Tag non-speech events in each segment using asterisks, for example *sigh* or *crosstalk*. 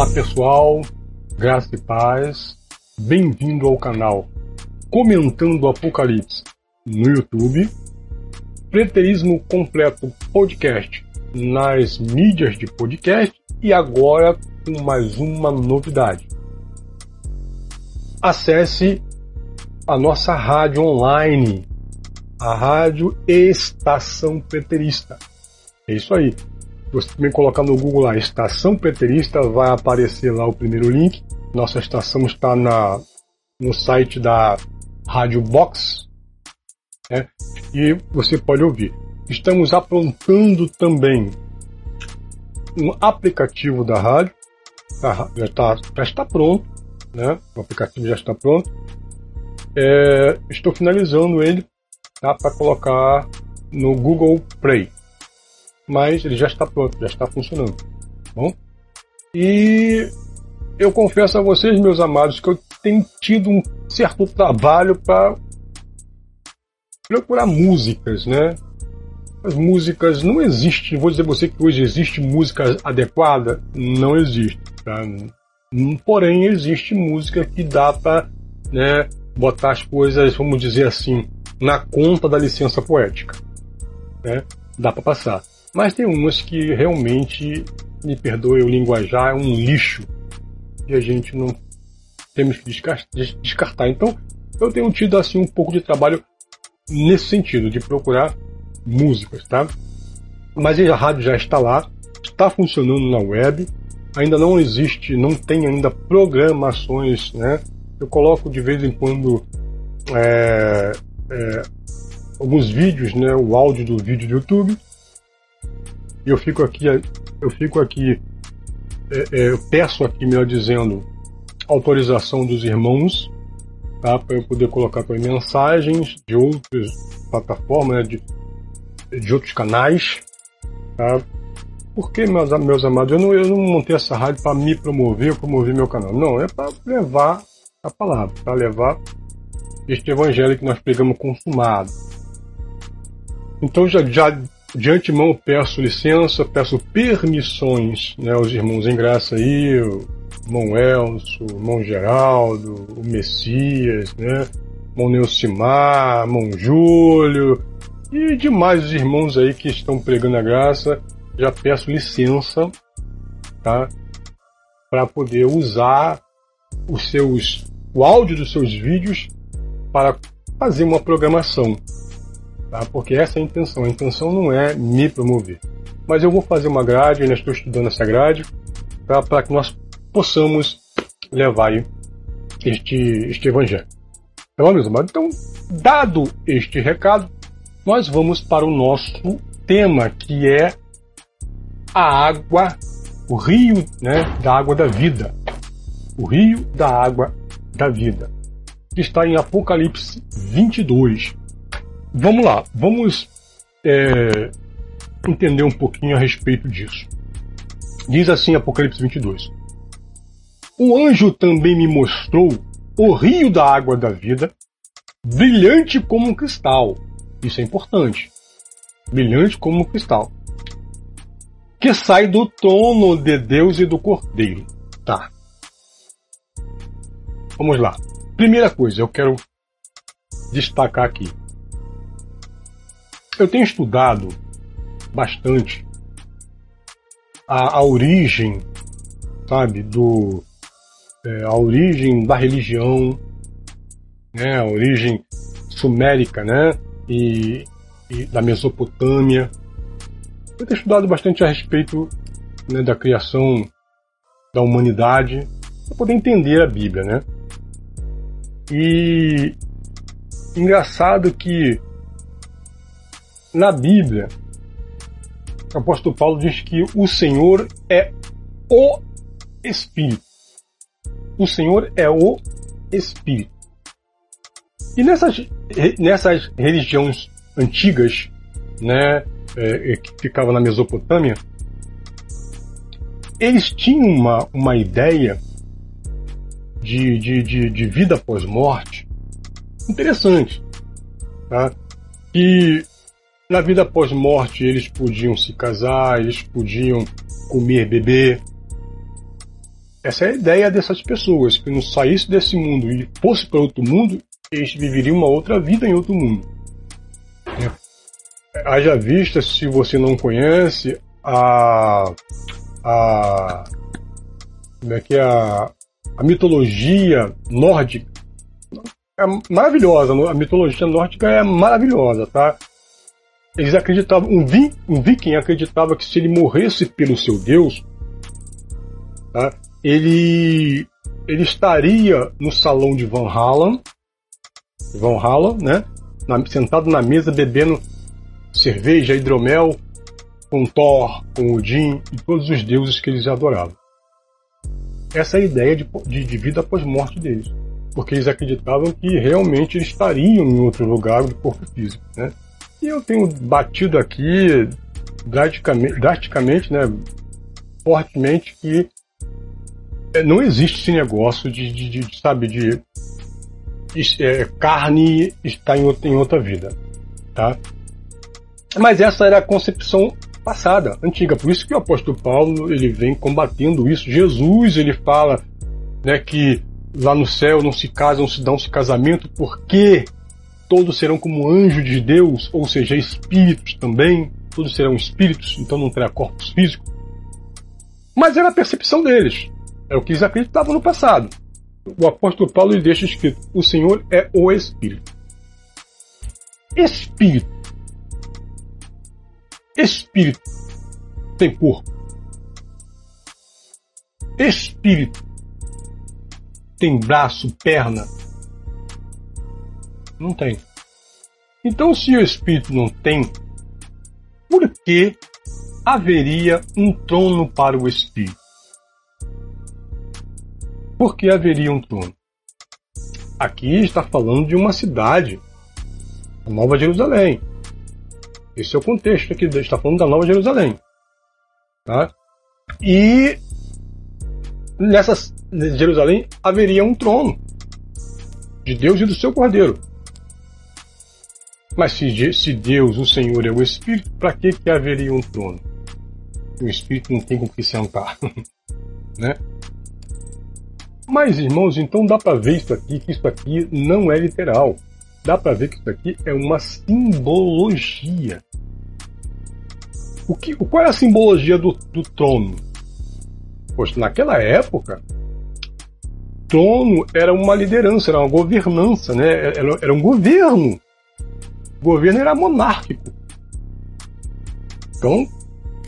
Olá pessoal, graça e paz, bem-vindo ao canal Comentando Apocalipse no YouTube, Preterismo Completo Podcast nas mídias de podcast e agora com mais uma novidade. Acesse a nossa rádio online, a Rádio Estação Preterista. É isso aí. Você também colocar no Google lá Estação Preterista, vai aparecer lá o primeiro link. Nossa estação está na, no site da Rádio Box né? e você pode ouvir. Estamos aprontando também um aplicativo da rádio, já está, já está pronto, né? o aplicativo já está pronto. É, estou finalizando ele tá, para colocar no Google Play mas ele já está pronto, já está funcionando. Tá bom? E eu confesso a vocês, meus amados, que eu tenho tido um certo trabalho para procurar músicas, né? As músicas não existem, vou dizer a você que hoje existe música adequada, não existe, tá? Porém, existe música que dá para né, botar as coisas, vamos dizer assim, na conta da licença poética. Né? Dá para passar. Mas tem umas que realmente, me perdoe o linguajar, é um lixo. E a gente não temos que descartar. Então, eu tenho tido assim um pouco de trabalho nesse sentido, de procurar músicas, tá? Mas a rádio já está lá, está funcionando na web, ainda não existe, não tem ainda programações, né? Eu coloco de vez em quando é, é, alguns vídeos, né? O áudio do vídeo do YouTube eu fico aqui, eu fico aqui, é, é, eu peço aqui, melhor dizendo, autorização dos irmãos, tá, para eu poder colocar para mensagens de outras plataformas, né, de, de outros canais, tá? Porque, meus, meus amados, eu não, eu não montei essa rádio para me promover promover meu canal. Não, é para levar a palavra, para levar este evangelho que nós pegamos consumado. Então já, já de antemão peço licença, peço permissões né, aos irmãos em graça aí, o irmão Elcio, o irmão Geraldo, o Messias, né, irmão Neucimar, irmão Júlio e demais irmãos aí que estão pregando a graça, já peço licença, tá, para poder usar os seus, o áudio dos seus vídeos para fazer uma programação tá? porque essa é a intenção. A intenção não é me promover. Mas eu vou fazer uma grade, ainda estou estudando essa grade, tá? para que nós possamos levar este, este evangelho. Bom, meus? Então, dado este recado, nós vamos para o nosso tema, que é a água, o rio né, da água da vida. O rio da água da vida. Que está em Apocalipse 22. Vamos lá, vamos é, entender um pouquinho a respeito disso. Diz assim Apocalipse 22. O anjo também me mostrou o rio da água da vida, brilhante como um cristal. Isso é importante. Brilhante como um cristal. Que sai do trono de Deus e do Cordeiro. Tá. Vamos lá. Primeira coisa, eu quero destacar aqui. Eu tenho estudado bastante a, a origem, sabe, do é, a origem da religião, né, a origem sumérica, né, e, e da Mesopotâmia. Eu tenho estudado bastante a respeito né, da criação da humanidade para poder entender a Bíblia, né? E engraçado que na Bíblia, o apóstolo Paulo diz que o Senhor é o Espírito. O Senhor é o Espírito. E nessas, nessas religiões antigas, né, é, que ficavam na Mesopotâmia, eles tinham uma, uma ideia de, de, de, de vida pós-morte interessante. Tá? E na vida pós-morte, eles podiam se casar, eles podiam comer, beber. essa é a ideia dessas pessoas, que não saísse desse mundo e fosse para outro mundo, eles viveriam uma outra vida em outro mundo. É. Haja vista, se você não conhece, a. a como é que é a, a mitologia nórdica é maravilhosa. A mitologia nórdica é maravilhosa, tá? Eles acreditavam, um, vi, um viking acreditava que se ele morresse pelo seu deus, tá? ele, ele estaria no salão de Van Halen, Van Halen, né? Na, sentado na mesa bebendo cerveja, hidromel, com Thor, com Odin e todos os deuses que eles adoravam. Essa é a ideia de, de, de vida após morte deles, porque eles acreditavam que realmente eles estariam em outro lugar do corpo físico, né? E eu tenho batido aqui drasticamente, drasticamente né, fortemente que é, não existe esse negócio de, de, de sabe, de é, carne está em outra, em outra vida, tá? Mas essa era a concepção passada, antiga. Por isso que o apóstolo Paulo ele vem combatendo isso. Jesus ele fala né, que lá no céu não se casam, se dão se casamento, porque todos serão como anjos de Deus, ou seja, espíritos também. Todos serão espíritos, então não terá corpos físicos. Mas era a percepção deles. É o que eles acreditavam no passado. O apóstolo Paulo deixa escrito: o Senhor é o Espírito. Espírito. Espírito tem corpo. Espírito tem braço, perna. Não tem. Então, se o Espírito não tem, por que haveria um trono para o Espírito? Por que haveria um trono? Aqui está falando de uma cidade, a Nova Jerusalém. Esse é o contexto aqui, está falando da Nova Jerusalém. Tá? E nessa Jerusalém haveria um trono de Deus e do seu Cordeiro. Mas se, Deus, o Senhor, é o Espírito, para que, que haveria um trono? O Espírito não tem com que sentar. *laughs* né? Mas, irmãos, então dá para ver isso aqui, que isso aqui não é literal. Dá para ver que isso aqui é uma simbologia. O que, qual é a simbologia do, do trono? Pois naquela época, trono era uma liderança, era uma governança, né? era, era um governo. O governo era monárquico. Então,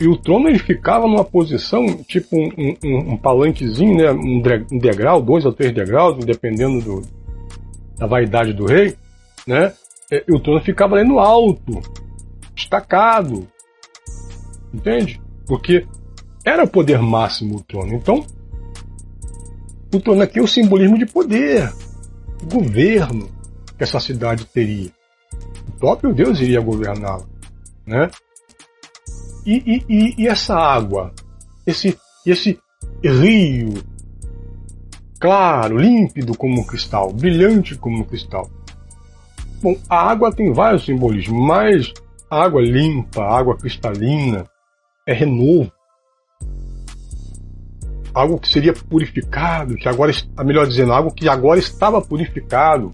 e o trono ele ficava numa posição, tipo um, um, um palanquezinho, né? um, degrau, dois ou três degraus, dependendo do, da vaidade do rei, né? E o trono ficava ali no alto, destacado. Entende? Porque era o poder máximo o trono. Então, o trono aqui é o simbolismo de poder, governo que essa cidade teria. Próprio Deus iria governá-la, né? E, e, e, essa água, esse, esse rio claro, límpido como cristal, brilhante como cristal. Bom, a água tem vários simbolismos, mas a água limpa, a água cristalina, é renovo. Algo que seria purificado, que agora, melhor dizendo, algo que agora estava purificado.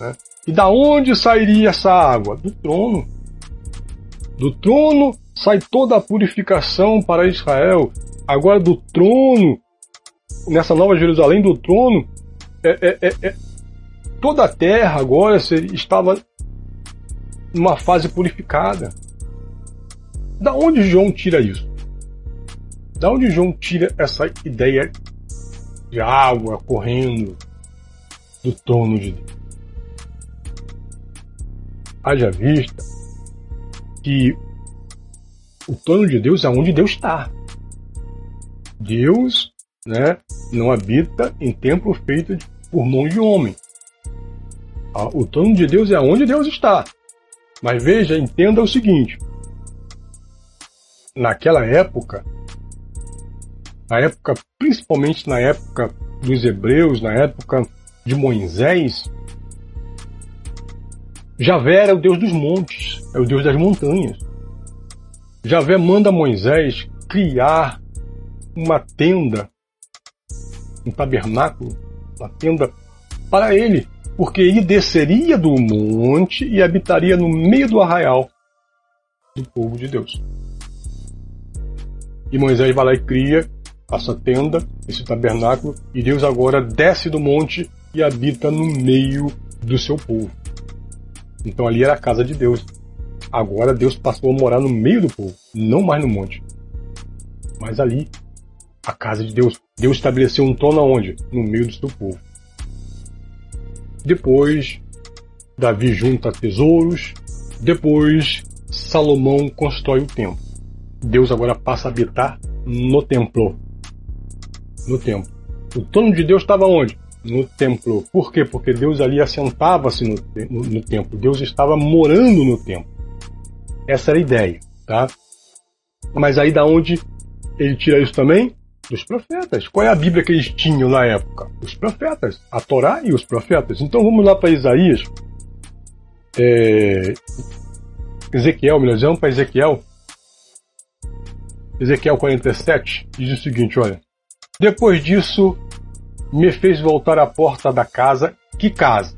Né? E da onde sairia essa água? Do trono. Do trono sai toda a purificação para Israel. Agora do trono, nessa nova Jerusalém, do trono, é, é, é, é toda a terra agora estava numa fase purificada. Da onde João tira isso? Da onde João tira essa ideia de água correndo do trono de Deus? Haja vista que o trono de Deus é onde Deus está. Deus né, não habita em templo feito por mão de homem. O trono de Deus é onde Deus está. Mas veja, entenda o seguinte: naquela época, na época, principalmente na época dos hebreus, na época de Moisés, Javé era o Deus dos montes, é o Deus das montanhas. Javé manda Moisés criar uma tenda, um tabernáculo, uma tenda para ele, porque ele desceria do monte e habitaria no meio do arraial do povo de Deus. E Moisés vai lá e cria essa tenda, esse tabernáculo, e Deus agora desce do monte e habita no meio do seu povo. Então ali era a casa de Deus. Agora Deus passou a morar no meio do povo, não mais no monte. Mas ali, a casa de Deus. Deus estabeleceu um trono aonde? No meio do seu povo. Depois, Davi junta tesouros. Depois, Salomão constrói o templo. Deus agora passa a habitar no templo. No templo. O trono de Deus estava onde? No templo. Por quê? Porque Deus ali assentava-se no, no, no, templo. Deus estava morando no templo. Essa era a ideia, tá? Mas aí da onde ele tira isso também? Dos profetas. Qual é a Bíblia que eles tinham na época? Os profetas. A Torá e os profetas. Então vamos lá para Isaías. É... Ezequiel, melhor dizendo, para Ezequiel. Ezequiel 47 diz o seguinte: olha. Depois disso, me fez voltar à porta da casa. Que casa?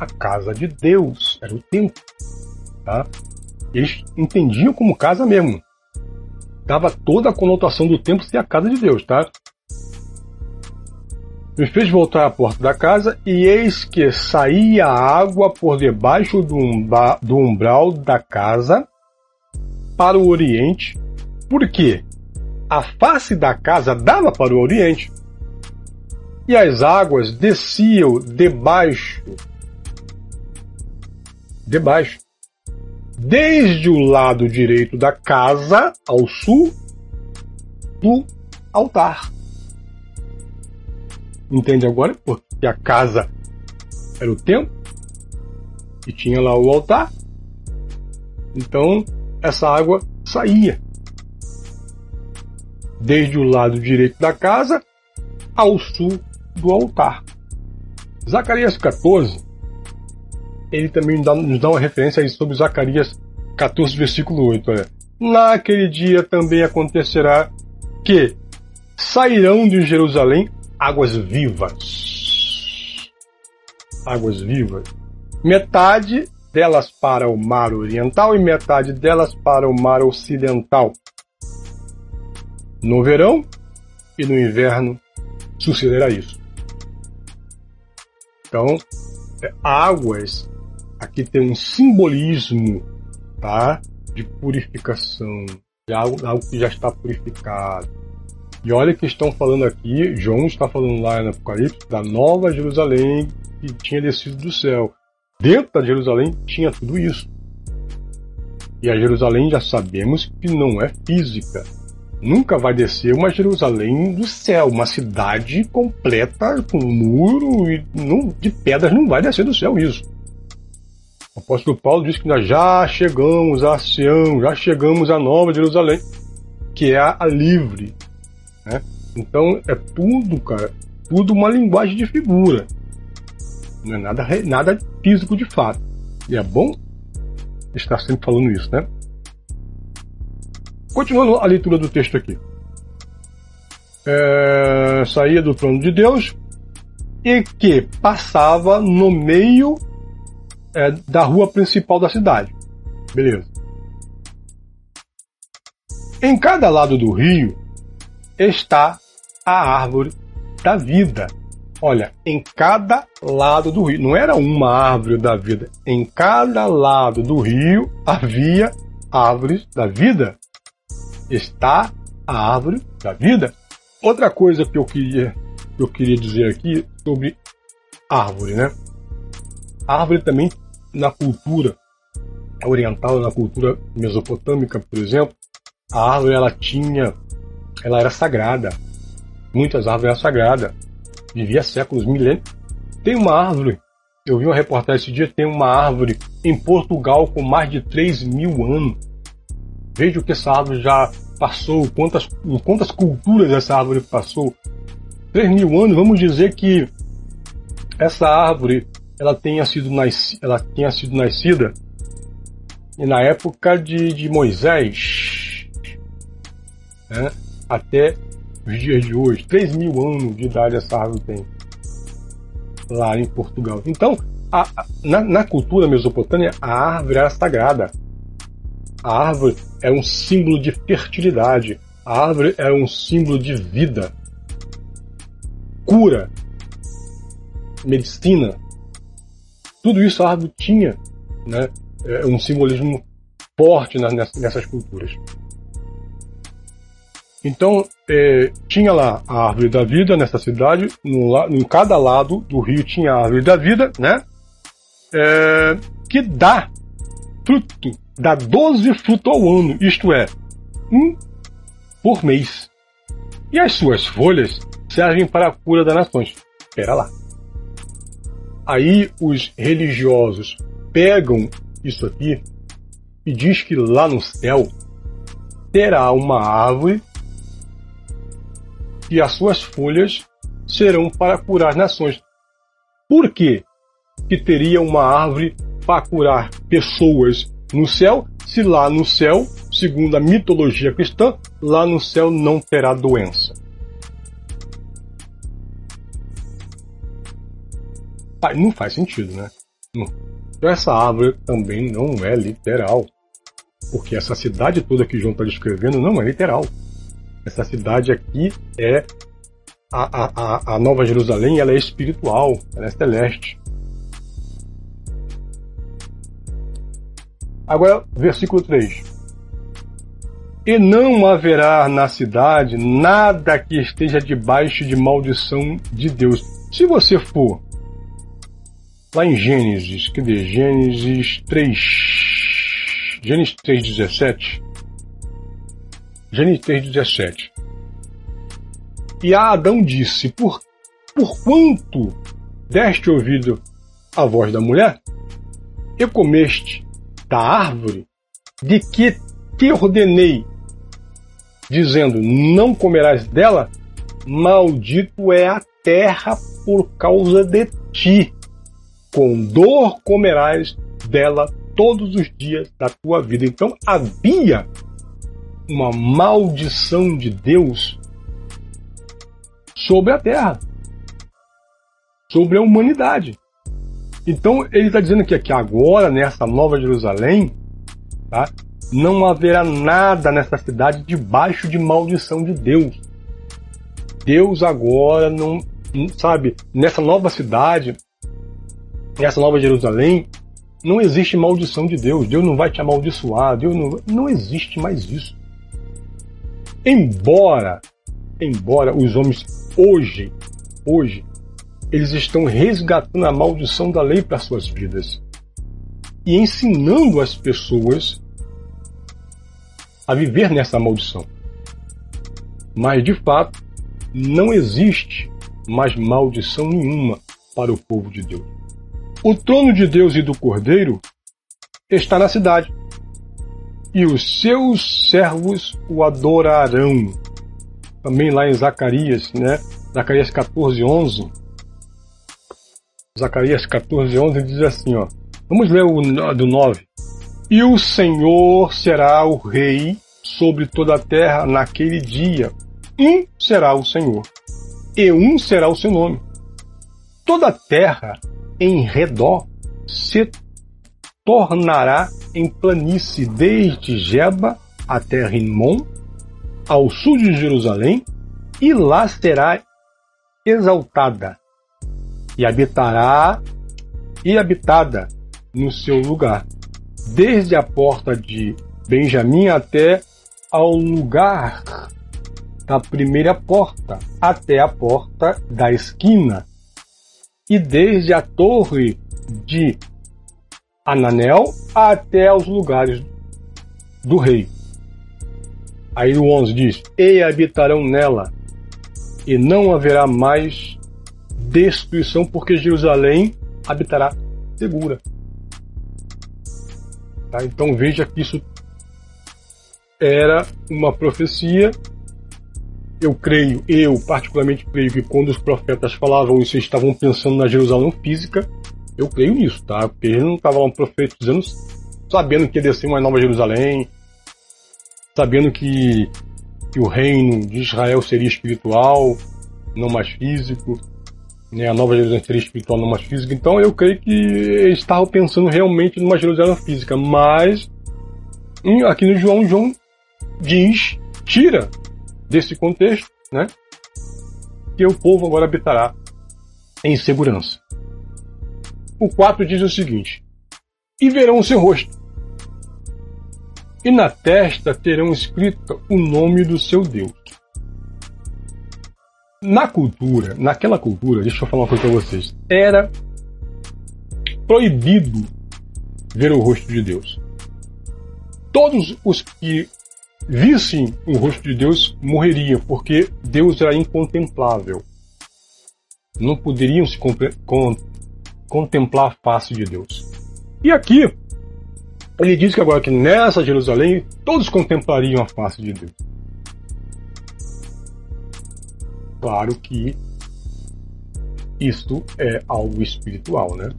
A casa de Deus. Era o templo. Tá? Eles entendiam como casa mesmo dava toda a conotação do templo ser a casa de Deus, tá? Me fez voltar à porta da casa e eis que saía água por debaixo do, do umbral da casa para o oriente, porque a face da casa dava para o oriente e as águas desciam debaixo debaixo desde o lado direito da casa ao sul do altar. Entende agora? Porque a casa era o templo e tinha lá o altar. Então essa água saía desde o lado direito da casa ao sul do altar. Zacarias 14 ele também nos dá uma referência sobre Zacarias 14, versículo 8. Olha. Naquele dia também acontecerá que sairão de Jerusalém águas vivas. Águas vivas. Metade delas para o mar oriental e metade delas para o mar ocidental. No verão e no inverno sucederá isso. Então, é, águas Aqui tem um simbolismo, tá? De purificação, de algo, algo que já está purificado. E olha que estão falando aqui, João está falando lá no Apocalipse, da nova Jerusalém que tinha descido do céu. Dentro da Jerusalém tinha tudo isso. E a Jerusalém já sabemos que não é física. Nunca vai descer uma Jerusalém do céu, uma cidade completa com muro e não, de pedras não vai descer do céu isso. O apóstolo Paulo diz que nós já chegamos a Sião, já chegamos a Nova Jerusalém, que é a, a livre. Né? Então é tudo, cara, tudo uma linguagem de figura. Não é nada, nada físico de fato. E é bom estar sempre falando isso, né? Continuando a leitura do texto aqui. É, saía do trono de Deus e que passava no meio é, da rua principal da cidade. Beleza. Em cada lado do rio está a árvore da vida. Olha, em cada lado do rio, não era uma árvore da vida, em cada lado do rio havia árvores da vida. Está a árvore da vida. Outra coisa que eu queria, que eu queria dizer aqui sobre árvore, né? A árvore também na cultura oriental, na cultura mesopotâmica, por exemplo, a árvore ela tinha, ela era sagrada. Muitas árvores eram sagradas. Vivia séculos, milênios. Tem uma árvore, eu vi uma reportagem esse dia, tem uma árvore em Portugal com mais de 3 mil anos. Veja o que essa árvore já passou, quantas, quantas culturas essa árvore passou. 3 mil anos, vamos dizer que essa árvore ela tenha sido, nas, ela tenha sido nascida na época de, de Moisés, né? até os dias de hoje. 3 mil anos de idade essa árvore tem. Lá em Portugal. Então, a, a, na, na, cultura mesopotâmia, a árvore era sagrada. A árvore é um símbolo de fertilidade. A árvore é um símbolo de vida, cura, medicina. Tudo isso a árvore tinha, né? É um simbolismo forte nessas culturas. Então, é, tinha lá a árvore da vida nessa cidade, no, em cada lado do rio tinha a árvore da vida, né? É, que dá fruto, dá 12 frutos ao ano, isto é, um por mês. E as suas folhas servem para a cura das nações. Espera lá. Aí os religiosos pegam isso aqui e diz que lá no céu terá uma árvore e as suas folhas serão para curar as nações. Por quê? Que teria uma árvore para curar pessoas no céu, se lá no céu, segundo a mitologia cristã, lá no céu não terá doença. Não faz sentido, né? Então essa árvore também não é literal. Porque essa cidade toda que João está descrevendo não é literal. Essa cidade aqui é a, a, a Nova Jerusalém, ela é espiritual, ela é celeste. Agora, versículo 3. E não haverá na cidade nada que esteja debaixo de maldição de Deus. Se você for lá em Gênesis, que diz Gênesis 3, Gênesis 3,17, Gênesis 3,17. E a Adão disse: Por, por quanto deste ouvido a voz da mulher, e comeste da árvore de que te ordenei, dizendo: Não comerás dela, maldito é a terra por causa de ti. Com dor comerás dela todos os dias da tua vida. Então havia uma maldição de Deus sobre a terra, sobre a humanidade. Então ele está dizendo que aqui agora, nessa nova Jerusalém, tá, não haverá nada nessa cidade debaixo de maldição de Deus. Deus agora não, sabe, nessa nova cidade, nessa nova Jerusalém, não existe maldição de Deus. Deus não vai te amaldiçoar. Deus não, não existe mais isso. Embora, embora os homens hoje, hoje, eles estão resgatando a maldição da lei para suas vidas e ensinando as pessoas a viver nessa maldição. Mas de fato, não existe mais maldição nenhuma para o povo de Deus. O trono de Deus e do Cordeiro está na cidade e os seus servos o adorarão. Também lá em Zacarias, né? Zacarias 14, 11. Zacarias 14, 11 diz assim, ó. Vamos ler o do 9. E o Senhor será o rei sobre toda a terra naquele dia. Um será o Senhor, e um será o seu nome. Toda a terra em redor se tornará em planície desde Jeba até Rimon, ao sul de Jerusalém, e lá será exaltada, e habitará e habitada no seu lugar, desde a porta de Benjamim até ao lugar da primeira porta, até a porta da esquina, e desde a torre de Ananel até os lugares do rei. Aí o 11 diz: E habitarão nela, e não haverá mais destruição, porque Jerusalém habitará segura. Tá? Então veja que isso era uma profecia. Eu creio, eu particularmente creio que quando os profetas falavam isso, eles estavam pensando na Jerusalém física, eu creio nisso, tá? Porque ele não estava lá profetizando, sabendo que ia descer uma nova Jerusalém, sabendo que que o reino de Israel seria espiritual, não mais físico, né? a nova Jerusalém seria espiritual, não mais física. Então eu creio que eles estavam pensando realmente numa Jerusalém física, mas aqui no João, João diz, tira desse contexto, né? Que o povo agora habitará em segurança. O 4 diz o seguinte: E verão o seu rosto, e na testa terão escrito o nome do seu Deus. Na cultura, naquela cultura, deixa eu falar uma coisa para vocês, era proibido ver o rosto de Deus. Todos os que vissem o rosto de Deus morreriam, porque Deus era incontemplável. Não poderiam se contemplar a face de Deus. E aqui, ele diz que agora que nessa Jerusalém todos contemplariam a face de Deus. Claro que isto é algo espiritual, né?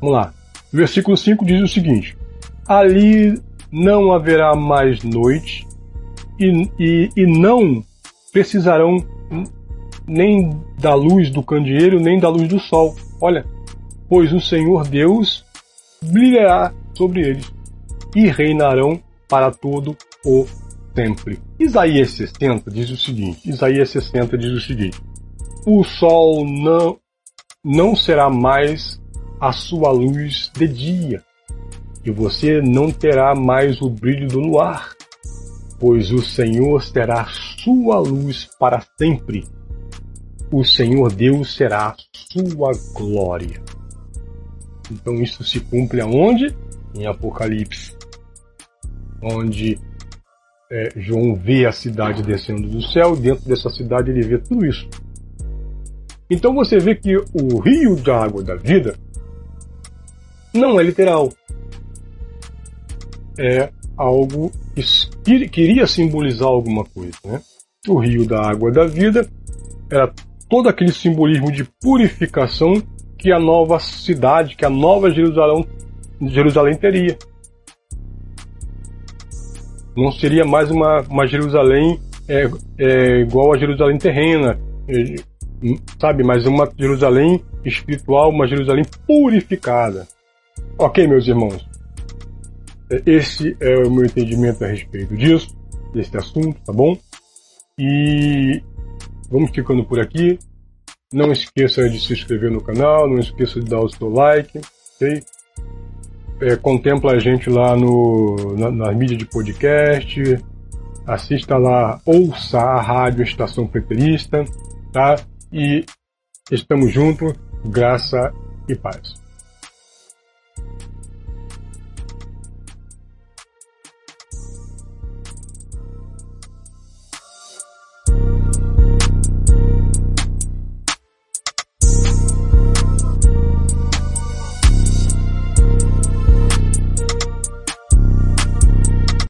Vamos lá. Versículo 5 diz o seguinte: Ali não haverá mais noite e, e, e não precisarão nem da luz do candeeiro, nem da luz do sol. Olha, pois o Senhor Deus brilhará sobre eles e reinarão para todo o sempre. Isaías 60 diz o seguinte: Isaías 60 diz o seguinte: O sol não não será mais a sua luz de dia, e você não terá mais o brilho do luar, pois o Senhor será sua luz para sempre. O Senhor Deus será sua glória. Então isso se cumpre aonde? Em Apocalipse, onde é, João vê a cidade descendo do céu, e dentro dessa cidade ele vê tudo isso. Então você vê que o rio da água da vida não é literal. É algo que queria simbolizar alguma coisa. Né? O rio da água da vida era todo aquele simbolismo de purificação que a nova cidade, que a nova Jerusalém, Jerusalém teria. Não seria mais uma, uma Jerusalém é, é, igual a Jerusalém terrena, é, sabe? Mas uma Jerusalém espiritual, uma Jerusalém purificada. Ok, meus irmãos? Esse é o meu entendimento a respeito disso, desse assunto, tá bom? E vamos ficando por aqui. Não esqueça de se inscrever no canal, não esqueça de dar o seu like, ok? É, contempla a gente lá no, na, na mídia de podcast, assista lá, ouça a rádio Estação Preterista, tá? E estamos juntos, graça e paz.